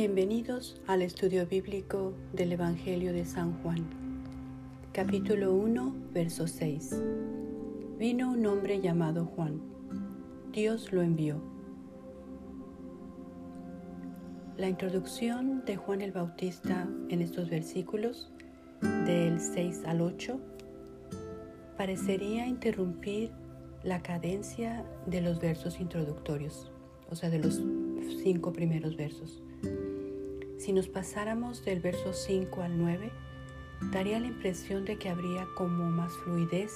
Bienvenidos al estudio bíblico del Evangelio de San Juan, capítulo 1, verso 6. Vino un hombre llamado Juan. Dios lo envió. La introducción de Juan el Bautista en estos versículos, del 6 al 8, parecería interrumpir la cadencia de los versos introductorios, o sea, de los cinco primeros versos. Si nos pasáramos del verso 5 al 9, daría la impresión de que habría como más fluidez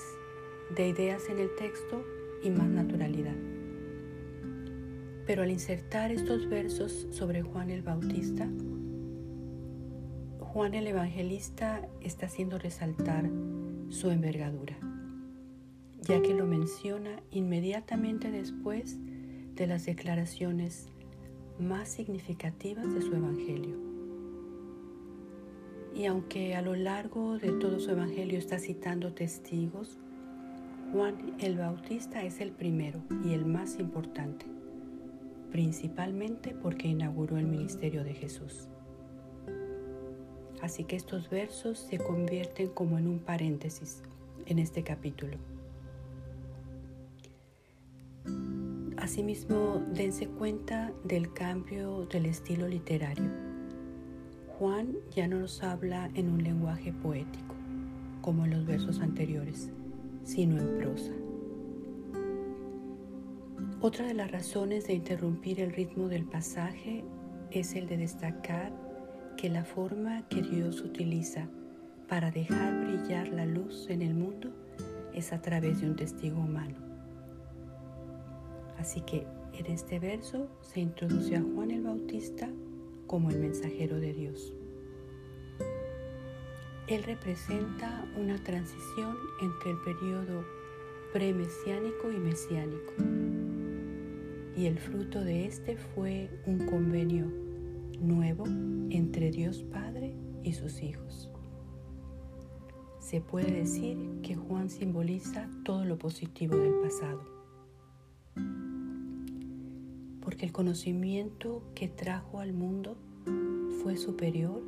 de ideas en el texto y más naturalidad. Pero al insertar estos versos sobre Juan el Bautista, Juan el Evangelista está haciendo resaltar su envergadura, ya que lo menciona inmediatamente después de las declaraciones más significativas de su Evangelio. Y aunque a lo largo de todo su Evangelio está citando testigos, Juan el Bautista es el primero y el más importante, principalmente porque inauguró el ministerio de Jesús. Así que estos versos se convierten como en un paréntesis en este capítulo. Asimismo, dense cuenta del cambio del estilo literario. Juan ya no nos habla en un lenguaje poético, como en los versos anteriores, sino en prosa. Otra de las razones de interrumpir el ritmo del pasaje es el de destacar que la forma que Dios utiliza para dejar brillar la luz en el mundo es a través de un testigo humano. Así que en este verso se introduce a Juan el Bautista como el mensajero de Dios. Él representa una transición entre el periodo premesiánico y mesiánico. Y el fruto de este fue un convenio nuevo entre Dios Padre y sus hijos. Se puede decir que Juan simboliza todo lo positivo del pasado porque el conocimiento que trajo al mundo fue superior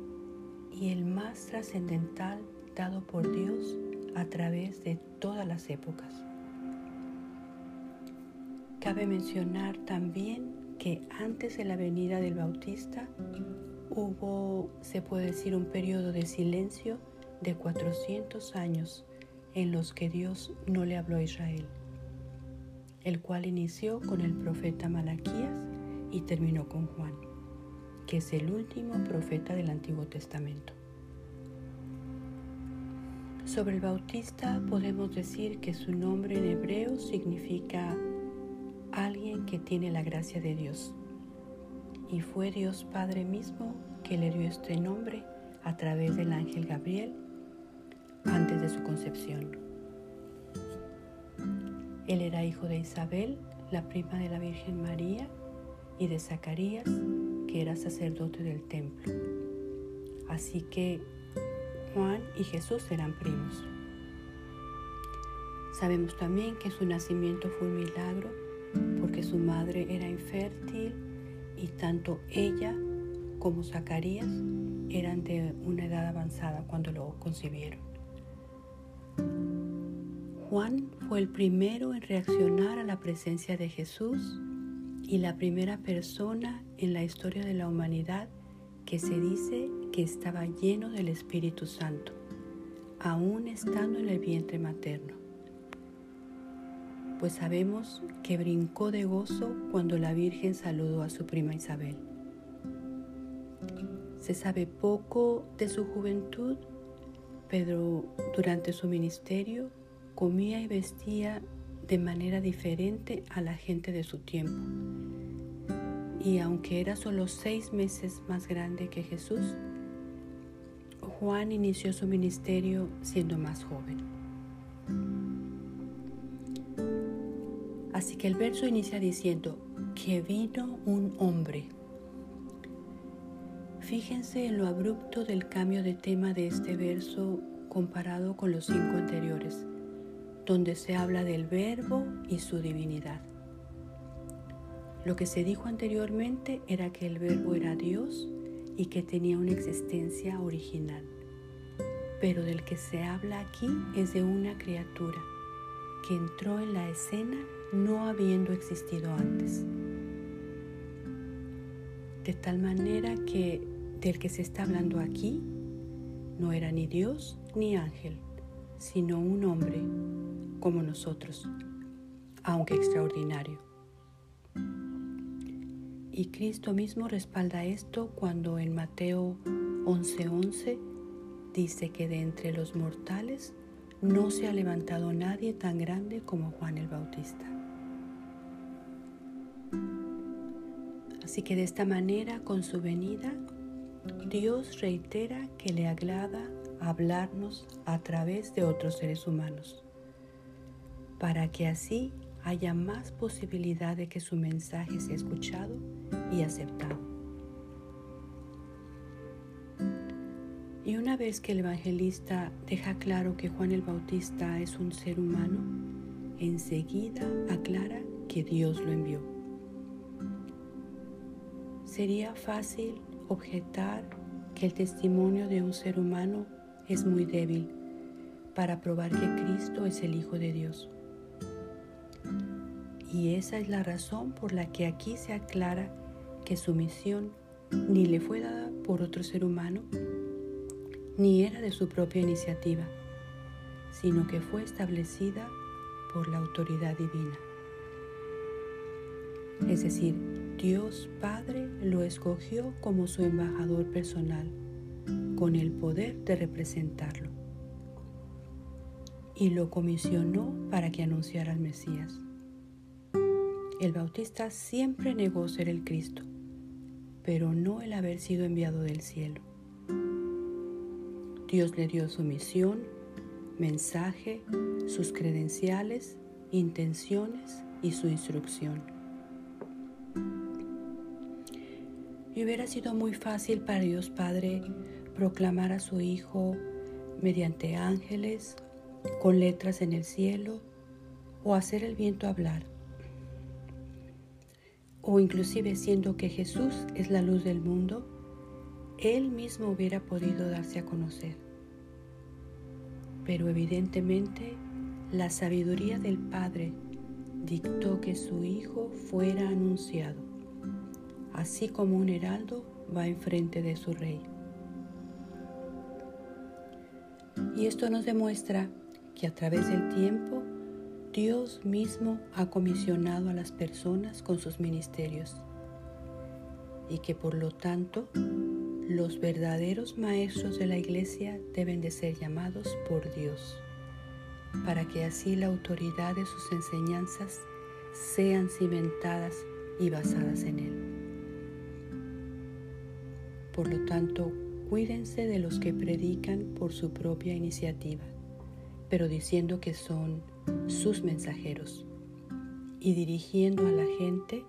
y el más trascendental dado por Dios a través de todas las épocas. Cabe mencionar también que antes de la venida del Bautista hubo, se puede decir, un periodo de silencio de 400 años en los que Dios no le habló a Israel el cual inició con el profeta Malaquías y terminó con Juan, que es el último profeta del Antiguo Testamento. Sobre el Bautista podemos decir que su nombre en hebreo significa alguien que tiene la gracia de Dios. Y fue Dios Padre mismo que le dio este nombre a través del ángel Gabriel antes de su concepción. Él era hijo de Isabel, la prima de la Virgen María, y de Zacarías, que era sacerdote del templo. Así que Juan y Jesús eran primos. Sabemos también que su nacimiento fue un milagro porque su madre era infértil y tanto ella como Zacarías eran de una edad avanzada cuando lo concibieron. Juan fue el primero en reaccionar a la presencia de Jesús y la primera persona en la historia de la humanidad que se dice que estaba lleno del Espíritu Santo, aún estando en el vientre materno. Pues sabemos que brincó de gozo cuando la Virgen saludó a su prima Isabel. Se sabe poco de su juventud, pero durante su ministerio comía y vestía de manera diferente a la gente de su tiempo. Y aunque era solo seis meses más grande que Jesús, Juan inició su ministerio siendo más joven. Así que el verso inicia diciendo que vino un hombre. Fíjense en lo abrupto del cambio de tema de este verso comparado con los cinco anteriores donde se habla del verbo y su divinidad. Lo que se dijo anteriormente era que el verbo era Dios y que tenía una existencia original. Pero del que se habla aquí es de una criatura que entró en la escena no habiendo existido antes. De tal manera que del que se está hablando aquí no era ni Dios ni ángel, sino un hombre como nosotros, aunque extraordinario. Y Cristo mismo respalda esto cuando en Mateo 11:11 dice que de entre los mortales no se ha levantado nadie tan grande como Juan el Bautista. Así que de esta manera, con su venida, Dios reitera que le agrada hablarnos a través de otros seres humanos, para que así haya más posibilidad de que su mensaje sea escuchado y aceptado. Y una vez que el evangelista deja claro que Juan el Bautista es un ser humano, enseguida aclara que Dios lo envió. Sería fácil objetar que el testimonio de un ser humano es muy débil para probar que Cristo es el Hijo de Dios. Y esa es la razón por la que aquí se aclara que su misión ni le fue dada por otro ser humano, ni era de su propia iniciativa, sino que fue establecida por la autoridad divina. Es decir, Dios Padre lo escogió como su embajador personal, con el poder de representarlo, y lo comisionó para que anunciara al Mesías. El Bautista siempre negó ser el Cristo, pero no el haber sido enviado del cielo. Dios le dio su misión, mensaje, sus credenciales, intenciones y su instrucción. Y hubiera sido muy fácil para Dios Padre proclamar a su Hijo mediante ángeles, con letras en el cielo, o hacer el viento hablar o inclusive siendo que Jesús es la luz del mundo, Él mismo hubiera podido darse a conocer. Pero evidentemente la sabiduría del Padre dictó que su Hijo fuera anunciado, así como un heraldo va enfrente de su rey. Y esto nos demuestra que a través del tiempo Dios mismo ha comisionado a las personas con sus ministerios y que por lo tanto los verdaderos maestros de la iglesia deben de ser llamados por Dios, para que así la autoridad de sus enseñanzas sean cimentadas y basadas en Él. Por lo tanto, cuídense de los que predican por su propia iniciativa, pero diciendo que son sus mensajeros y dirigiendo a la gente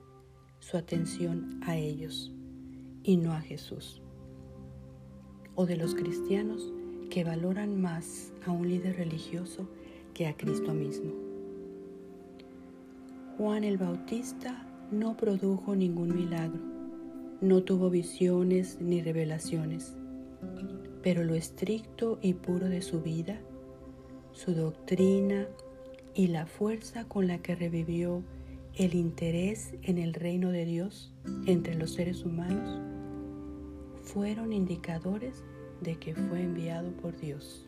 su atención a ellos y no a Jesús. O de los cristianos que valoran más a un líder religioso que a Cristo mismo. Juan el Bautista no produjo ningún milagro, no tuvo visiones ni revelaciones, pero lo estricto y puro de su vida, su doctrina y la fuerza con la que revivió el interés en el reino de Dios entre los seres humanos fueron indicadores de que fue enviado por Dios.